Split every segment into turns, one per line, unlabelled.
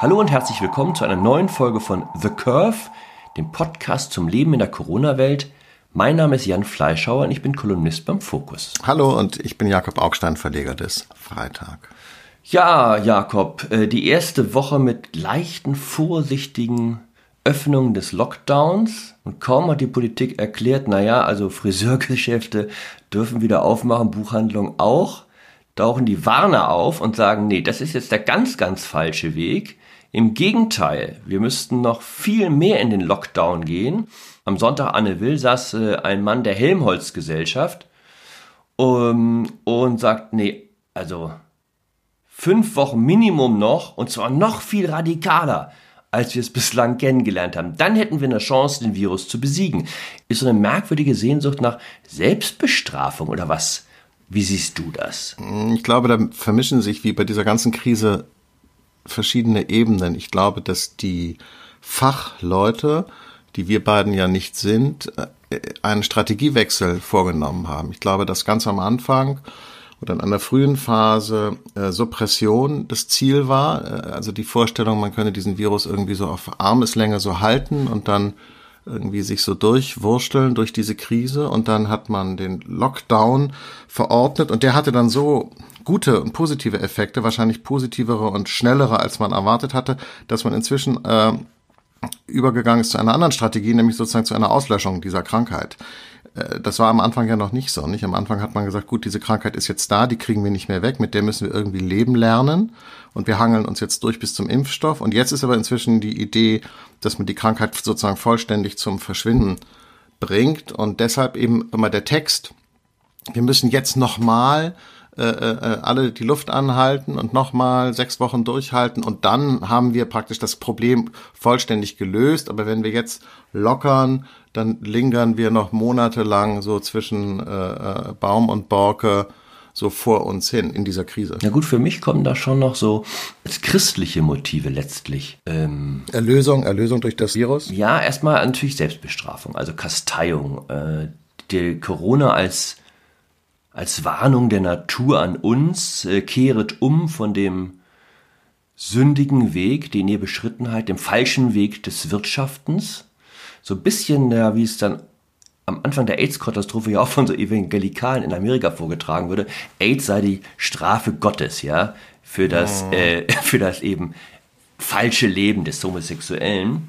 Hallo und herzlich willkommen zu einer neuen Folge von The Curve, dem Podcast zum Leben in der Corona-Welt. Mein Name ist Jan Fleischhauer und ich bin Kolumnist beim Fokus.
Hallo und ich bin Jakob Augstein, Verleger des Freitag.
Ja, Jakob, äh, die erste Woche mit leichten, vorsichtigen Öffnungen des Lockdowns und kaum hat die Politik erklärt, naja, also Friseurgeschäfte dürfen wieder aufmachen, Buchhandlungen auch, tauchen die Warner auf und sagen, nee, das ist jetzt der ganz, ganz falsche Weg. Im Gegenteil, wir müssten noch viel mehr in den Lockdown gehen. Am Sonntag Anne Will saß äh, ein Mann der Helmholtz-Gesellschaft um, und sagt, nee, also fünf Wochen Minimum noch und zwar noch viel radikaler, als wir es bislang kennengelernt haben. Dann hätten wir eine Chance, den Virus zu besiegen. Ist so eine merkwürdige Sehnsucht nach Selbstbestrafung oder was? Wie siehst du das?
Ich glaube, da vermischen sich wie bei dieser ganzen Krise verschiedene Ebenen. Ich glaube, dass die Fachleute, die wir beiden ja nicht sind, äh, einen Strategiewechsel vorgenommen haben. Ich glaube, dass ganz am Anfang oder in einer frühen Phase äh, Suppression das Ziel war, äh, also die Vorstellung, man könne diesen Virus irgendwie so auf Armeslänge so halten und dann irgendwie sich so durchwursteln durch diese Krise und dann hat man den Lockdown verordnet und der hatte dann so gute und positive Effekte, wahrscheinlich positivere und schnellere, als man erwartet hatte, dass man inzwischen äh, übergegangen ist zu einer anderen Strategie, nämlich sozusagen zu einer Auslöschung dieser Krankheit. Äh, das war am Anfang ja noch nicht so. Nicht? Am Anfang hat man gesagt, gut, diese Krankheit ist jetzt da, die kriegen wir nicht mehr weg, mit der müssen wir irgendwie leben lernen und wir hangeln uns jetzt durch bis zum Impfstoff. Und jetzt ist aber inzwischen die Idee, dass man die Krankheit sozusagen vollständig zum Verschwinden bringt und deshalb eben immer der Text. Wir müssen jetzt nochmal äh, äh, alle die Luft anhalten und nochmal sechs Wochen durchhalten und dann haben wir praktisch das Problem vollständig gelöst. Aber wenn wir jetzt lockern, dann lingern wir noch monatelang so zwischen äh, äh, Baum und Borke so vor uns hin in dieser Krise.
Na gut, für mich kommen da schon noch so als christliche Motive letztlich. Ähm,
Erlösung, Erlösung durch das Virus?
Ja, erstmal natürlich Selbstbestrafung, also Kasteiung. Äh, die Corona als als Warnung der Natur an uns, äh, kehret um von dem sündigen Weg, den ihr beschritten habt, dem falschen Weg des Wirtschaftens. So ein bisschen, ja, wie es dann am Anfang der AIDS-Katastrophe ja auch von so Evangelikalen in Amerika vorgetragen wurde. AIDS sei die Strafe Gottes, ja, für das, oh. äh, für das eben falsche Leben des Homosexuellen.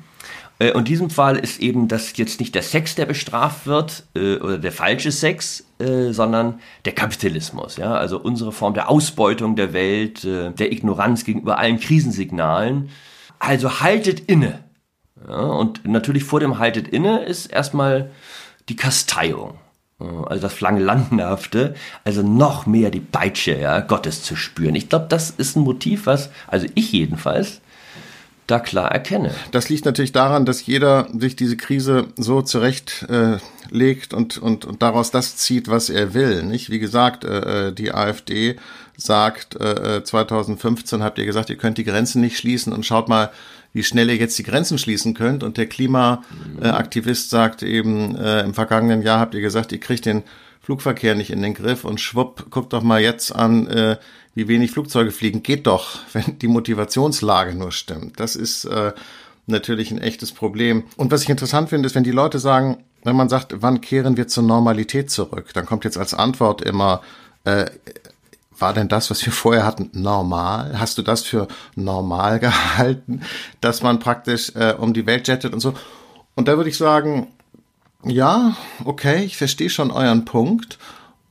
Äh, und in diesem Fall ist eben das jetzt nicht der Sex, der bestraft wird, äh, oder der falsche Sex, äh, sondern der Kapitalismus. Ja? Also unsere Form der Ausbeutung der Welt, der Ignoranz gegenüber allen Krisensignalen. Also haltet inne. Ja? Und natürlich vor dem haltet inne ist erstmal die Kasteiung. Also das Flangelandenhafte, also noch mehr die Peitsche ja, Gottes zu spüren. Ich glaube, das ist ein Motiv, was, also ich jedenfalls, da klar erkenne.
Das liegt natürlich daran, dass jeder sich diese Krise so zurechtlegt äh, und, und, und daraus das zieht, was er will. Nicht? Wie gesagt, äh, äh die AfD sagt, äh, 2015 äh, habt ihr gesagt, ihr könnt die Grenzen nicht schließen und schaut mal, wie schnell ihr jetzt die Grenzen schließen könnt. Und der Klimaaktivist sagt eben, äh, im vergangenen Jahr habt ihr gesagt, ihr kriegt den Flugverkehr nicht in den Griff und schwupp, guckt doch mal jetzt an, äh, wie wenig Flugzeuge fliegen. Geht doch, wenn die Motivationslage nur stimmt. Das ist äh, natürlich ein echtes Problem. Und was ich interessant finde, ist, wenn die Leute sagen, wenn man sagt, wann kehren wir zur Normalität zurück, dann kommt jetzt als Antwort immer, äh, war denn das, was wir vorher hatten, normal? Hast du das für normal gehalten, dass man praktisch äh, um die Welt jettet und so? Und da würde ich sagen, ja, okay, ich verstehe schon euren Punkt.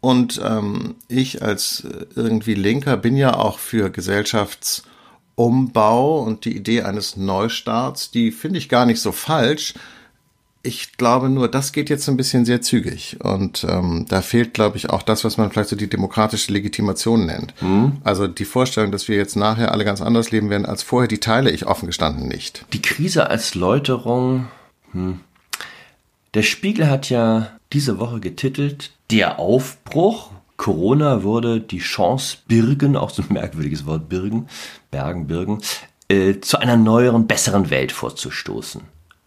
Und ähm, ich als äh, irgendwie Linker bin ja auch für Gesellschaftsumbau und die Idee eines Neustarts, die finde ich gar nicht so falsch. Ich glaube nur, das geht jetzt ein bisschen sehr zügig. Und ähm, da fehlt, glaube ich, auch das, was man vielleicht so die demokratische Legitimation nennt. Mhm. Also die Vorstellung, dass wir jetzt nachher alle ganz anders leben werden als vorher, die teile ich offen gestanden nicht.
Die Krise als Läuterung. Hm. Der Spiegel hat ja diese Woche getitelt Der Aufbruch. Corona würde die Chance birgen, auch so ein merkwürdiges Wort birgen, bergen, birgen, äh, zu einer neueren, besseren Welt vorzustoßen.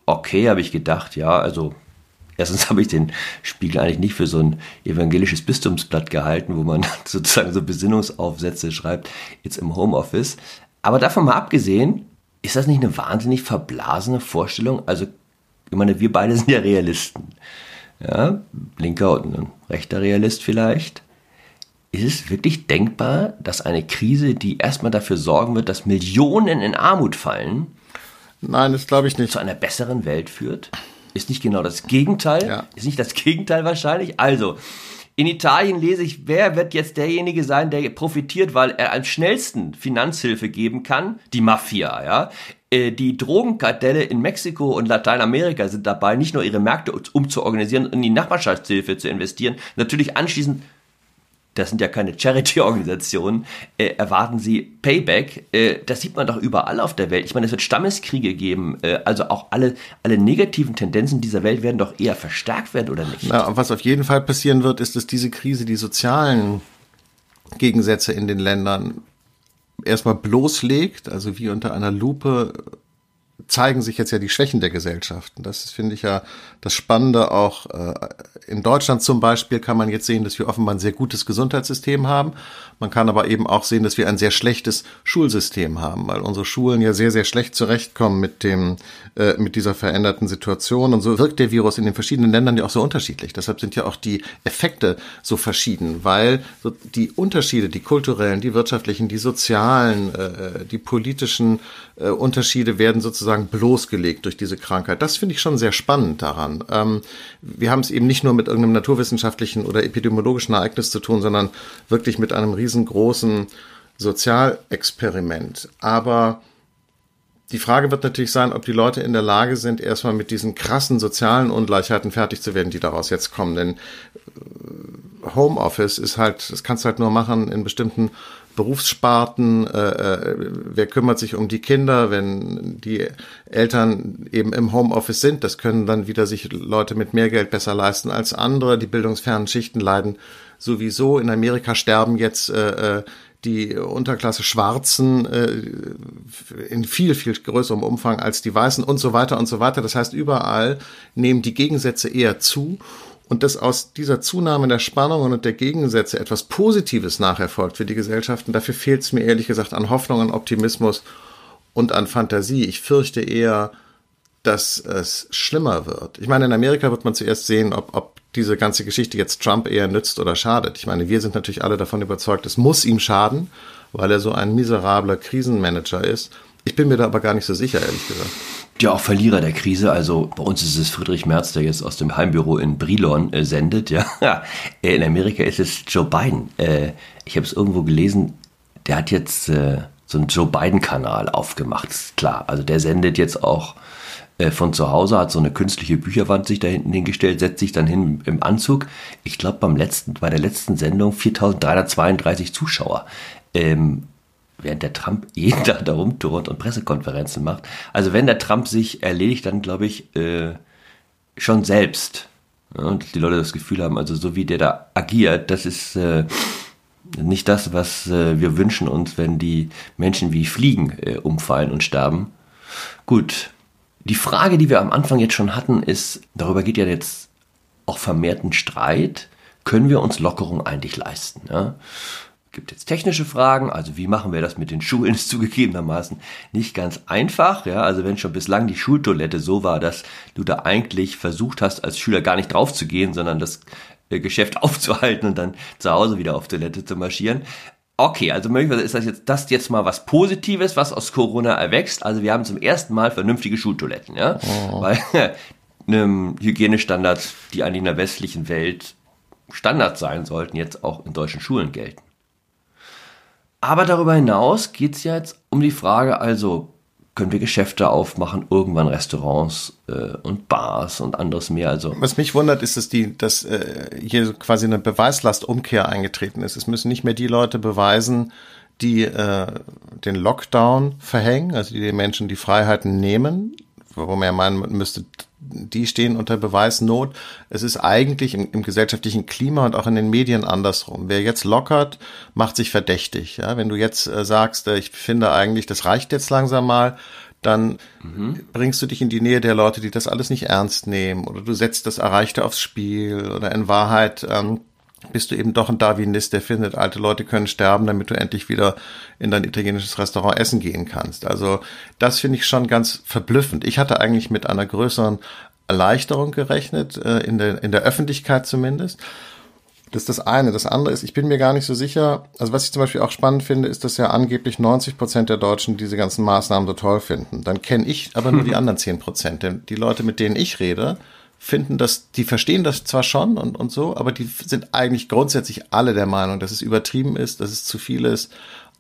Okay, habe ich gedacht, ja, also erstens habe ich den Spiegel eigentlich nicht für so ein evangelisches Bistumsblatt gehalten, wo man sozusagen so Besinnungsaufsätze schreibt, jetzt im Homeoffice. Aber davon mal abgesehen, ist das nicht eine wahnsinnig verblasene Vorstellung? Also, ich meine, wir beide sind ja Realisten. Ja, linker und rechter Realist vielleicht. Ist es wirklich denkbar, dass eine Krise, die erstmal dafür sorgen wird, dass Millionen in Armut fallen,
Nein, das glaube ich nicht.
zu einer besseren Welt führt? Ist nicht genau das Gegenteil?
Ja.
Ist nicht das Gegenteil wahrscheinlich? Also, in Italien lese ich, wer wird jetzt derjenige sein, der profitiert, weil er am schnellsten Finanzhilfe geben kann? Die Mafia, ja. Äh, Die Drogenkartelle in Mexiko und Lateinamerika sind dabei, nicht nur ihre Märkte umzuorganisieren und in die Nachbarschaftshilfe zu investieren, natürlich anschließend das sind ja keine Charity-Organisationen, äh, erwarten sie Payback. Äh, das sieht man doch überall auf der Welt. Ich meine, es wird Stammeskriege geben. Äh, also auch alle, alle negativen Tendenzen dieser Welt werden doch eher verstärkt werden, oder nicht?
Und was auf jeden Fall passieren wird, ist, dass diese Krise die sozialen Gegensätze in den Ländern erstmal bloßlegt, also wie unter einer Lupe zeigen sich jetzt ja die Schwächen der Gesellschaften. Das finde ich ja das Spannende auch äh, in Deutschland zum Beispiel kann man jetzt sehen, dass wir offenbar ein sehr gutes Gesundheitssystem haben. Man kann aber eben auch sehen, dass wir ein sehr schlechtes Schulsystem haben, weil unsere Schulen ja sehr, sehr schlecht zurechtkommen mit dem, äh, mit dieser veränderten Situation. Und so wirkt der Virus in den verschiedenen Ländern ja auch so unterschiedlich. Deshalb sind ja auch die Effekte so verschieden, weil die Unterschiede, die kulturellen, die wirtschaftlichen, die sozialen, äh, die politischen äh, Unterschiede werden sozusagen bloßgelegt durch diese Krankheit. Das finde ich schon sehr spannend daran. Ähm, wir haben es eben nicht nur mit irgendeinem naturwissenschaftlichen oder epidemiologischen Ereignis zu tun, sondern wirklich mit einem riesengroßen Sozialexperiment. Aber die Frage wird natürlich sein, ob die Leute in der Lage sind, erstmal mit diesen krassen sozialen Ungleichheiten fertig zu werden, die daraus jetzt kommen. Denn äh, Homeoffice ist halt, das kannst du halt nur machen in bestimmten Berufssparten, äh, äh, wer kümmert sich um die Kinder, wenn die Eltern eben im Homeoffice sind, das können dann wieder sich Leute mit mehr Geld besser leisten als andere. Die bildungsfernen Schichten leiden sowieso. In Amerika sterben jetzt äh, äh die Unterklasse Schwarzen äh, in viel, viel größerem Umfang als die Weißen und so weiter und so weiter. Das heißt, überall nehmen die Gegensätze eher zu und dass aus dieser Zunahme der Spannungen und der Gegensätze etwas Positives nacherfolgt für die Gesellschaften, dafür fehlt es mir ehrlich gesagt an Hoffnung, an Optimismus und an Fantasie. Ich fürchte eher, dass es schlimmer wird. Ich meine, in Amerika wird man zuerst sehen, ob, ob diese ganze Geschichte jetzt Trump eher nützt oder schadet. Ich meine, wir sind natürlich alle davon überzeugt, es muss ihm schaden, weil er so ein miserabler Krisenmanager ist. Ich bin mir da aber gar nicht so sicher, ehrlich gesagt
ja auch Verlierer der Krise. Also bei uns ist es Friedrich Merz, der jetzt aus dem Heimbüro in Brilon äh, sendet. Ja, in Amerika ist es Joe Biden. Äh, ich habe es irgendwo gelesen. Der hat jetzt äh, so einen Joe Biden-Kanal aufgemacht. Ist klar. Also der sendet jetzt auch äh, von zu Hause, hat so eine künstliche Bücherwand sich da hinten hingestellt, setzt sich dann hin im Anzug. Ich glaube beim letzten, bei der letzten Sendung 4.332 Zuschauer. Ähm, während der Trump jeden Tag da rumturnt und Pressekonferenzen macht. Also wenn der Trump sich erledigt, dann glaube ich äh, schon selbst. Ja, und die Leute das Gefühl haben, also so wie der da agiert, das ist äh, nicht das, was äh, wir wünschen uns, wenn die Menschen wie Fliegen äh, umfallen und sterben. Gut, die Frage, die wir am Anfang jetzt schon hatten, ist, darüber geht ja jetzt auch vermehrten Streit, können wir uns Lockerung eigentlich leisten? Ja? Gibt jetzt technische Fragen, also wie machen wir das mit den Schulen, ist zugegebenermaßen nicht ganz einfach. Ja, also wenn schon bislang die Schultoilette so war, dass du da eigentlich versucht hast, als Schüler gar nicht drauf zu gehen, sondern das äh, Geschäft aufzuhalten und dann zu Hause wieder auf Toilette zu marschieren. Okay, also möglicherweise ist das jetzt, das jetzt mal was Positives, was aus Corona erwächst. Also wir haben zum ersten Mal vernünftige Schultoiletten, ja, oh. weil einem Hygienestandards, die eigentlich in der westlichen Welt Standard sein sollten, jetzt auch in deutschen Schulen gelten. Aber darüber hinaus geht es ja jetzt um die Frage, also können wir Geschäfte aufmachen, irgendwann Restaurants äh, und Bars und anderes mehr. Also
was mich wundert, ist, dass die, dass äh, hier quasi eine Beweislastumkehr eingetreten ist. Es müssen nicht mehr die Leute beweisen, die äh, den Lockdown verhängen, also die den Menschen die Freiheiten nehmen, wo man ja meinen müsste, die stehen unter Beweisnot. Es ist eigentlich im, im, gesellschaftlichen Klima und auch in den Medien andersrum. Wer jetzt lockert, macht sich verdächtig. Ja, wenn du jetzt äh, sagst, äh, ich finde eigentlich, das reicht jetzt langsam mal, dann mhm. bringst du dich in die Nähe der Leute, die das alles nicht ernst nehmen, oder du setzt das Erreichte aufs Spiel, oder in Wahrheit ähm, bist du eben doch ein Darwinist, der findet, alte Leute können sterben, damit du endlich wieder in dein italienisches Restaurant essen gehen kannst. Also das finde ich schon ganz verblüffend. Ich hatte eigentlich mit einer größeren Erleichterung gerechnet, äh, in der, in der Öffentlichkeit zumindest. Das ist das eine. Das andere ist, ich bin mir gar nicht so sicher. Also was ich zum Beispiel auch spannend finde, ist, dass ja angeblich 90 Prozent der Deutschen diese ganzen Maßnahmen so toll finden. Dann kenne ich aber nur die anderen 10 Prozent. Denn die Leute, mit denen ich rede, finden das, die verstehen das zwar schon und, und so, aber die sind eigentlich grundsätzlich alle der Meinung, dass es übertrieben ist, dass es zu viel ist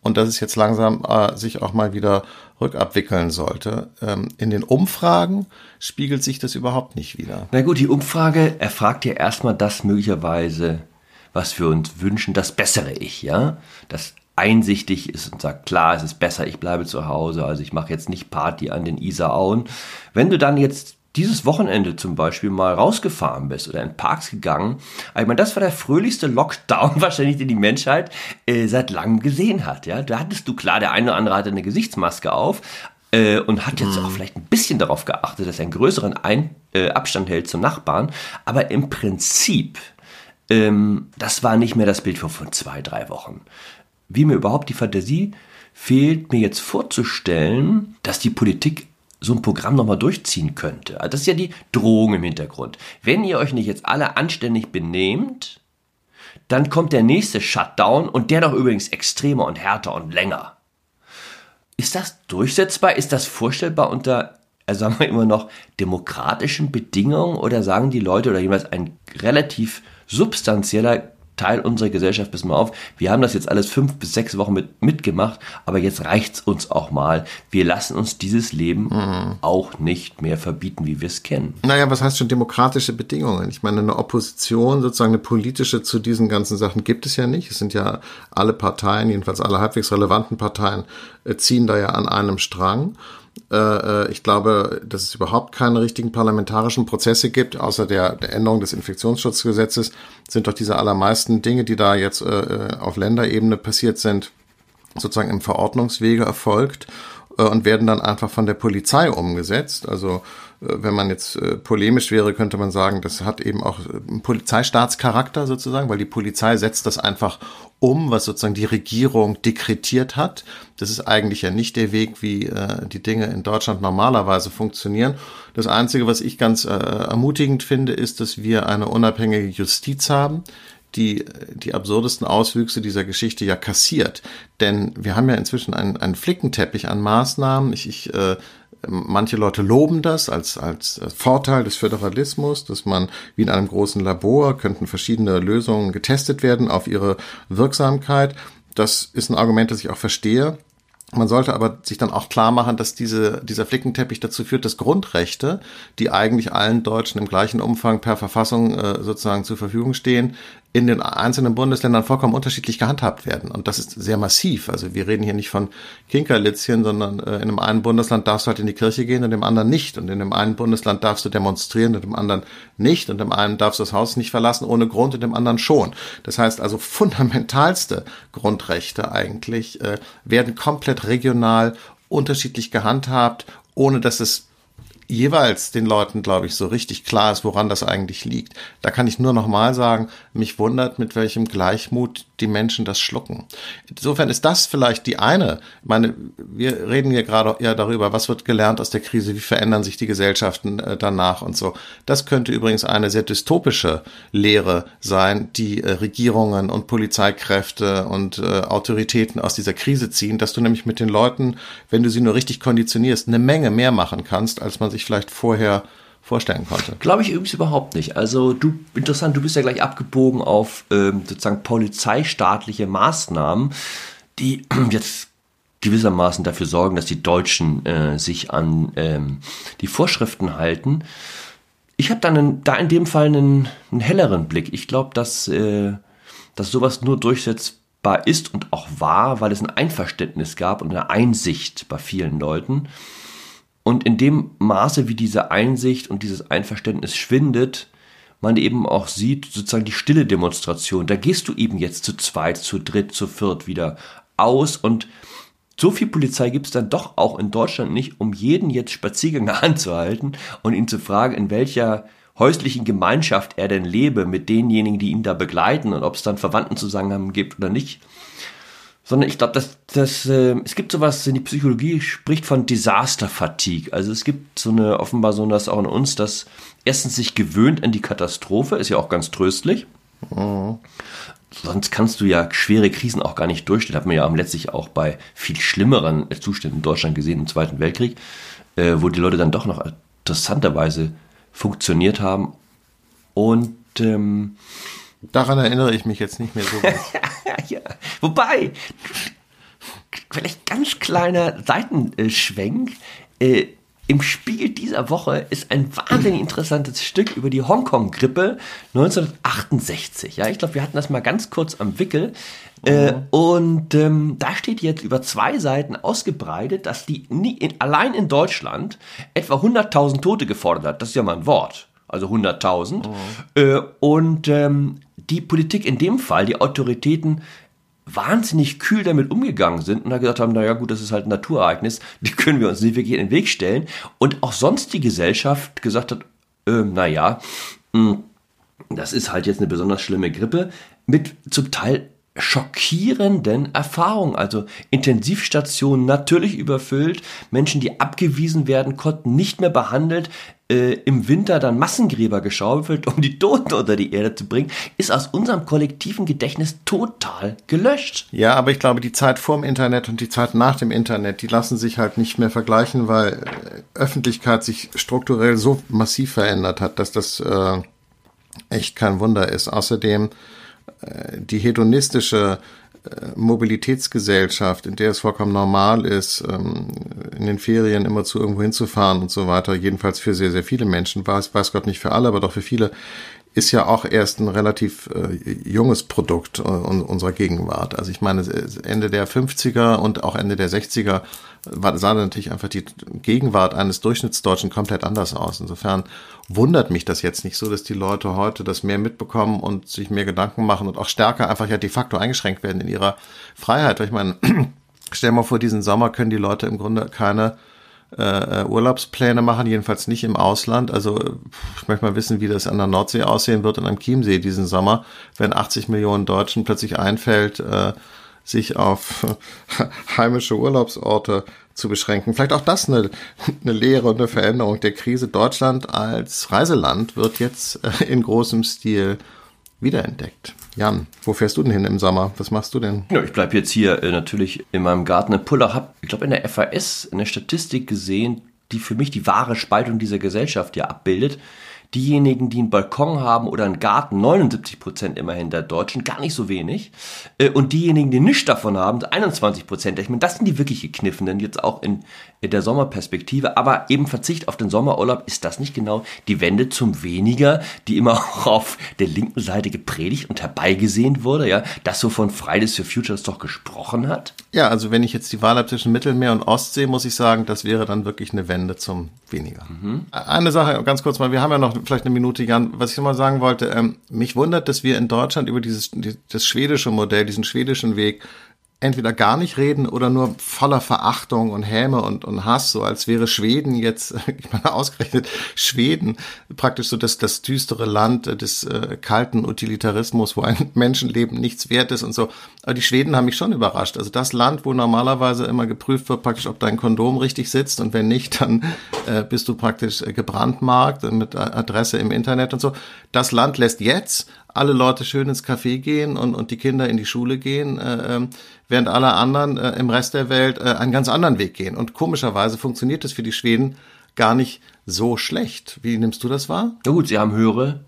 und dass es jetzt langsam äh, sich auch mal wieder rückabwickeln sollte. Ähm, in den Umfragen spiegelt sich das überhaupt nicht wieder.
Na gut, die Umfrage erfragt ja erstmal das möglicherweise, was wir uns wünschen, das bessere Ich, ja? Das einsichtig ist und sagt, klar, es ist besser, ich bleibe zu Hause, also ich mache jetzt nicht Party an den Isarauen. Wenn du dann jetzt dieses Wochenende zum Beispiel mal rausgefahren bist oder in Parks gegangen, ich meine, das war der fröhlichste Lockdown wahrscheinlich, den die Menschheit äh, seit langem gesehen hat. Ja, da hattest du klar, der eine oder andere hatte eine Gesichtsmaske auf äh, und hat jetzt mhm. auch vielleicht ein bisschen darauf geachtet, dass er einen größeren ein äh, Abstand hält zum Nachbarn. Aber im Prinzip, ähm, das war nicht mehr das Bild von, von zwei, drei Wochen. Wie mir überhaupt die Fantasie fehlt, mir jetzt vorzustellen, dass die Politik so ein Programm nochmal durchziehen könnte. Also das ist ja die Drohung im Hintergrund. Wenn ihr euch nicht jetzt alle anständig benehmt, dann kommt der nächste Shutdown und der doch übrigens extremer und härter und länger. Ist das durchsetzbar? Ist das vorstellbar unter, also sagen wir immer noch, demokratischen Bedingungen oder sagen die Leute oder jeweils ein relativ substanzieller Teil unserer Gesellschaft, bis mal auf, wir haben das jetzt alles fünf bis sechs Wochen mit, mitgemacht, aber jetzt reicht's uns auch mal. Wir lassen uns dieses Leben mhm. auch nicht mehr verbieten, wie wir es kennen.
Naja, was heißt schon demokratische Bedingungen? Ich meine, eine Opposition, sozusagen eine politische zu diesen ganzen Sachen gibt es ja nicht. Es sind ja alle Parteien, jedenfalls alle halbwegs relevanten Parteien, äh, ziehen da ja an einem Strang. Äh, äh, ich glaube, dass es überhaupt keine richtigen parlamentarischen Prozesse gibt, außer der, der Änderung des Infektionsschutzgesetzes sind doch diese allermeisten Dinge, die da jetzt äh, auf Länderebene passiert sind, sozusagen im Verordnungswege erfolgt und werden dann einfach von der Polizei umgesetzt. Also wenn man jetzt äh, polemisch wäre, könnte man sagen, das hat eben auch Polizeistaatscharakter sozusagen, weil die Polizei setzt das einfach um, was sozusagen die Regierung dekretiert hat. Das ist eigentlich ja nicht der Weg, wie äh, die Dinge in Deutschland normalerweise funktionieren. Das Einzige, was ich ganz äh, ermutigend finde, ist, dass wir eine unabhängige Justiz haben, die die absurdesten Auswüchse dieser Geschichte ja kassiert. Denn wir haben ja inzwischen einen, einen Flickenteppich an Maßnahmen. Ich, ich äh, Manche Leute loben das als, als Vorteil des Föderalismus, dass man wie in einem großen Labor könnten verschiedene Lösungen getestet werden auf ihre Wirksamkeit. Das ist ein Argument, das ich auch verstehe. Man sollte aber sich dann auch klar machen, dass diese, dieser Flickenteppich dazu führt, dass Grundrechte, die eigentlich allen Deutschen im gleichen Umfang per Verfassung äh, sozusagen zur Verfügung stehen, in den einzelnen Bundesländern vollkommen unterschiedlich gehandhabt werden. Und das ist sehr massiv. Also wir reden hier nicht von Kinkerlitzchen, sondern äh, in dem einen Bundesland darfst du halt in die Kirche gehen und im anderen nicht. Und in dem einen Bundesland darfst du demonstrieren und im anderen nicht. Und im einen darfst du das Haus nicht verlassen ohne Grund und im anderen schon. Das heißt also fundamentalste Grundrechte eigentlich äh, werden komplett regional unterschiedlich gehandhabt, ohne dass es jeweils den Leuten, glaube ich, so richtig klar ist, woran das eigentlich liegt. Da kann ich nur noch mal sagen, mich wundert, mit welchem Gleichmut die Menschen das schlucken. Insofern ist das vielleicht die eine. Ich meine, wir reden hier gerade ja darüber, was wird gelernt aus der Krise, wie verändern sich die Gesellschaften äh, danach und so. Das könnte übrigens eine sehr dystopische Lehre sein, die äh, Regierungen und Polizeikräfte und äh, Autoritäten aus dieser Krise ziehen, dass du nämlich mit den Leuten, wenn du sie nur richtig konditionierst, eine Menge mehr machen kannst, als man sich sich vielleicht vorher vorstellen konnte.
Glaube ich übrigens überhaupt nicht. Also du, interessant, du bist ja gleich abgebogen auf ähm, sozusagen polizeistaatliche Maßnahmen, die jetzt gewissermaßen dafür sorgen, dass die Deutschen äh, sich an ähm, die Vorschriften halten. Ich habe dann da in dem Fall einen, einen helleren Blick. Ich glaube, dass, äh, dass sowas nur durchsetzbar ist und auch war, weil es ein Einverständnis gab und eine Einsicht bei vielen Leuten. Und in dem Maße, wie diese Einsicht und dieses Einverständnis schwindet, man eben auch sieht, sozusagen die stille Demonstration. Da gehst du eben jetzt zu zweit, zu dritt, zu viert wieder aus und so viel Polizei gibt es dann doch auch in Deutschland nicht, um jeden jetzt Spaziergänger anzuhalten und ihn zu fragen, in welcher häuslichen Gemeinschaft er denn lebe mit denjenigen, die ihn da begleiten und ob es dann Verwandtenzusammenhang gibt oder nicht. Sondern ich glaube, dass, dass äh, es gibt sowas in die Psychologie spricht von Disaster Fatigue. Also es gibt so eine offenbar so das auch in uns, dass erstens sich gewöhnt an die Katastrophe, ist ja auch ganz tröstlich. Mhm. Sonst kannst du ja schwere Krisen auch gar nicht durchstehen. Hat man ja letztlich auch bei viel schlimmeren Zuständen in Deutschland gesehen im Zweiten Weltkrieg, äh, wo die Leute dann doch noch interessanterweise funktioniert haben. Und ähm,
daran erinnere ich mich jetzt nicht mehr so
wobei, vielleicht ganz kleiner Seitenschwenk. Äh, Im Spiegel dieser Woche ist ein wahnsinnig interessantes Stück über die Hongkong-Grippe 1968. Ja, ich glaube, wir hatten das mal ganz kurz am Wickel. Äh, mhm. und ähm, da steht jetzt über zwei Seiten ausgebreitet, dass die nie, in, allein in Deutschland etwa 100.000 Tote gefordert hat. Das ist ja mal ein Wort. Also 100.000. Mhm. Äh, und ähm, die Politik in dem Fall, die Autoritäten, wahnsinnig kühl damit umgegangen sind und da gesagt haben, naja gut, das ist halt ein Naturereignis, die können wir uns nicht wirklich in den Weg stellen. Und auch sonst die Gesellschaft gesagt hat, äh, naja, hm, das ist halt jetzt eine besonders schlimme Grippe mit zum Teil schockierenden Erfahrungen. Also Intensivstationen natürlich überfüllt, Menschen, die abgewiesen werden konnten, nicht mehr behandelt, äh, im Winter dann Massengräber geschaufelt, um die Toten unter die Erde zu bringen, ist aus unserem kollektiven Gedächtnis total gelöscht.
Ja, aber ich glaube, die Zeit vorm Internet und die Zeit nach dem Internet, die lassen sich halt nicht mehr vergleichen, weil äh, Öffentlichkeit sich strukturell so massiv verändert hat, dass das äh, echt kein Wunder ist. Außerdem die hedonistische äh, Mobilitätsgesellschaft, in der es vollkommen normal ist, ähm, in den Ferien immer zu irgendwo hinzufahren und so weiter, jedenfalls für sehr, sehr viele Menschen, weiß, weiß Gott nicht für alle, aber doch für viele, ist ja auch erst ein relativ äh, junges Produkt äh, unserer Gegenwart. Also ich meine, Ende der 50er und auch Ende der 60er war, sah natürlich einfach die Gegenwart eines Durchschnittsdeutschen komplett anders aus. Insofern wundert mich das jetzt nicht so, dass die Leute heute das mehr mitbekommen und sich mehr Gedanken machen und auch stärker einfach ja de facto eingeschränkt werden in ihrer Freiheit. Weil ich meine, stell mal vor, diesen Sommer können die Leute im Grunde keine äh, Urlaubspläne machen, jedenfalls nicht im Ausland. Also ich möchte mal wissen, wie das an der Nordsee aussehen wird und am Chiemsee diesen Sommer, wenn 80 Millionen Deutschen plötzlich einfällt, äh, sich auf heimische Urlaubsorte zu beschränken. Vielleicht auch das eine, eine Lehre und eine Veränderung der Krise. Deutschland als Reiseland wird jetzt äh, in großem Stil wiederentdeckt. Jan, wo fährst du denn hin im Sommer? Was machst du denn?
Ja, ich bleibe jetzt hier äh, natürlich in meinem Garten in Puller. Hab, ich glaube, in der FAS eine Statistik gesehen, die für mich die wahre Spaltung dieser Gesellschaft ja abbildet diejenigen, die einen Balkon haben oder einen Garten, 79 Prozent immerhin der Deutschen, gar nicht so wenig. Äh, und diejenigen, die nichts davon haben, 21 Prozent. Ich meine, das sind die wirklich gekniffenen, jetzt auch in, in der Sommerperspektive. Aber eben Verzicht auf den Sommerurlaub, ist das nicht genau die Wende zum Weniger, die immer auch auf der linken Seite gepredigt und herbeigesehen wurde, ja, das so von Fridays for Futures doch gesprochen hat?
Ja, also wenn ich jetzt die Wahl habe zwischen Mittelmeer und Ostsee, muss ich sagen, das wäre dann wirklich eine Wende zum Weniger. Mhm. Eine Sache ganz kurz mal, wir haben ja noch vielleicht eine Minute, Jan, was ich nochmal sagen wollte, ähm, mich wundert, dass wir in Deutschland über dieses das schwedische Modell, diesen schwedischen Weg entweder gar nicht reden oder nur voller Verachtung und Häme und, und Hass, so als wäre Schweden jetzt, ich meine, ausgerechnet Schweden, praktisch so das, das düstere Land des äh, kalten Utilitarismus, wo ein Menschenleben nichts wert ist und so. Aber die Schweden haben mich schon überrascht. Also das Land, wo normalerweise immer geprüft wird, praktisch, ob dein Kondom richtig sitzt und wenn nicht, dann äh, bist du praktisch äh, gebrandmarkt mit Adresse im Internet und so. Das Land lässt jetzt alle Leute schön ins Café gehen und, und die Kinder in die Schule gehen, äh, ähm, während alle anderen äh, im Rest der Welt äh, einen ganz anderen Weg gehen. Und komischerweise funktioniert das für die Schweden gar nicht so schlecht. Wie nimmst du das wahr?
Na gut, sie haben höhere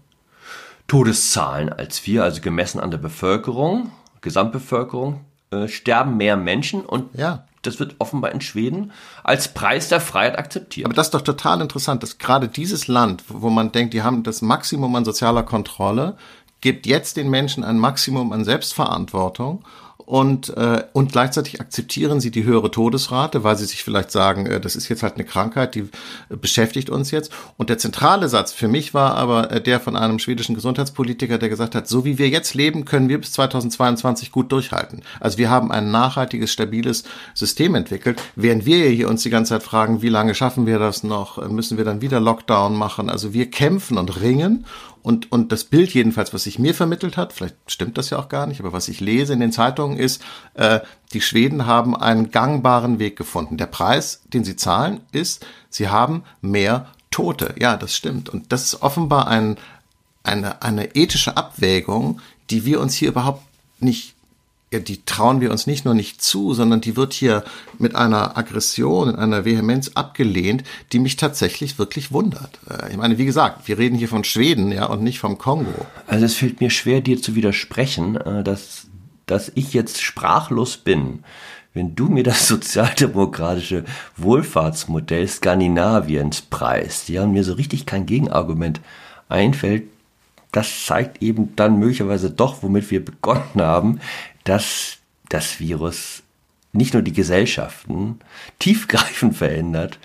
Todeszahlen als wir, also gemessen an der Bevölkerung, Gesamtbevölkerung, äh, sterben mehr Menschen und ja. das wird offenbar in Schweden als Preis der Freiheit akzeptiert.
Aber das ist doch total interessant, dass gerade dieses Land, wo man denkt, die haben das Maximum an sozialer Kontrolle, gibt jetzt den Menschen ein Maximum an Selbstverantwortung und, äh, und gleichzeitig akzeptieren sie die höhere Todesrate, weil sie sich vielleicht sagen, äh, das ist jetzt halt eine Krankheit, die äh, beschäftigt uns jetzt. Und der zentrale Satz für mich war aber äh, der von einem schwedischen Gesundheitspolitiker, der gesagt hat, so wie wir jetzt leben, können wir bis 2022 gut durchhalten. Also wir haben ein nachhaltiges, stabiles System entwickelt, während wir hier uns die ganze Zeit fragen, wie lange schaffen wir das noch, äh, müssen wir dann wieder Lockdown machen. Also wir kämpfen und ringen und, und das Bild jedenfalls, was sich mir vermittelt hat, vielleicht stimmt das ja auch gar nicht, aber was ich lese in den Zeitungen ist, äh, die Schweden haben einen gangbaren Weg gefunden. Der Preis, den sie zahlen, ist, sie haben mehr Tote. Ja, das stimmt. Und das ist offenbar ein, eine, eine ethische Abwägung, die wir uns hier überhaupt nicht die trauen wir uns nicht nur nicht zu, sondern die wird hier mit einer Aggression, in einer Vehemenz abgelehnt, die mich tatsächlich wirklich wundert. Äh, ich meine, wie gesagt, wir reden hier von Schweden, ja, und nicht vom Kongo.
Also es fällt mir schwer, dir zu widersprechen, äh, dass, dass ich jetzt sprachlos bin, wenn du mir das sozialdemokratische Wohlfahrtsmodell Skandinaviens preist, ja, und mir so richtig kein Gegenargument einfällt, das zeigt eben dann möglicherweise doch, womit wir begonnen haben, dass das Virus nicht nur die Gesellschaften tiefgreifend verändert,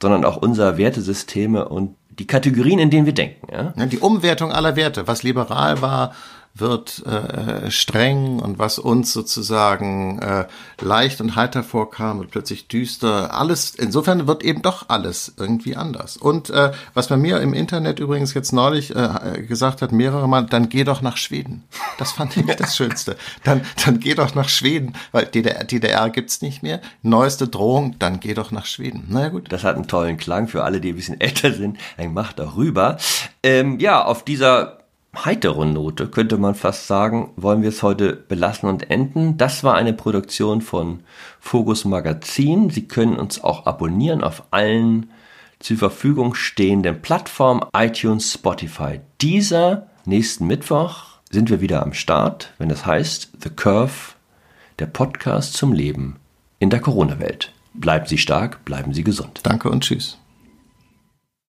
sondern auch unser Wertesysteme und die Kategorien, in denen wir denken.
Ja? Die Umwertung aller Werte, was liberal war, wird äh, streng und was uns sozusagen äh, leicht und heiter vorkam, wird plötzlich düster. Alles, insofern wird eben doch alles irgendwie anders. Und äh, was man mir im Internet übrigens jetzt neulich äh, gesagt hat, mehrere Mal, dann geh doch nach Schweden. Das fand ich das Schönste. Dann, dann geh doch nach Schweden, weil DDR, DDR gibt's nicht mehr. Neueste Drohung, dann geh doch nach Schweden.
Na
ja,
gut. Das hat einen tollen Klang für alle, die ein bisschen älter sind. Dann macht doch rüber. Ähm, ja, auf dieser heitere Note, könnte man fast sagen, wollen wir es heute belassen und enden. Das war eine Produktion von Focus Magazin. Sie können uns auch abonnieren auf allen zur Verfügung stehenden Plattformen iTunes, Spotify. Dieser nächsten Mittwoch sind wir wieder am Start, wenn es heißt The Curve, der Podcast zum Leben in der Corona-Welt. Bleiben Sie stark, bleiben Sie gesund.
Danke und tschüss.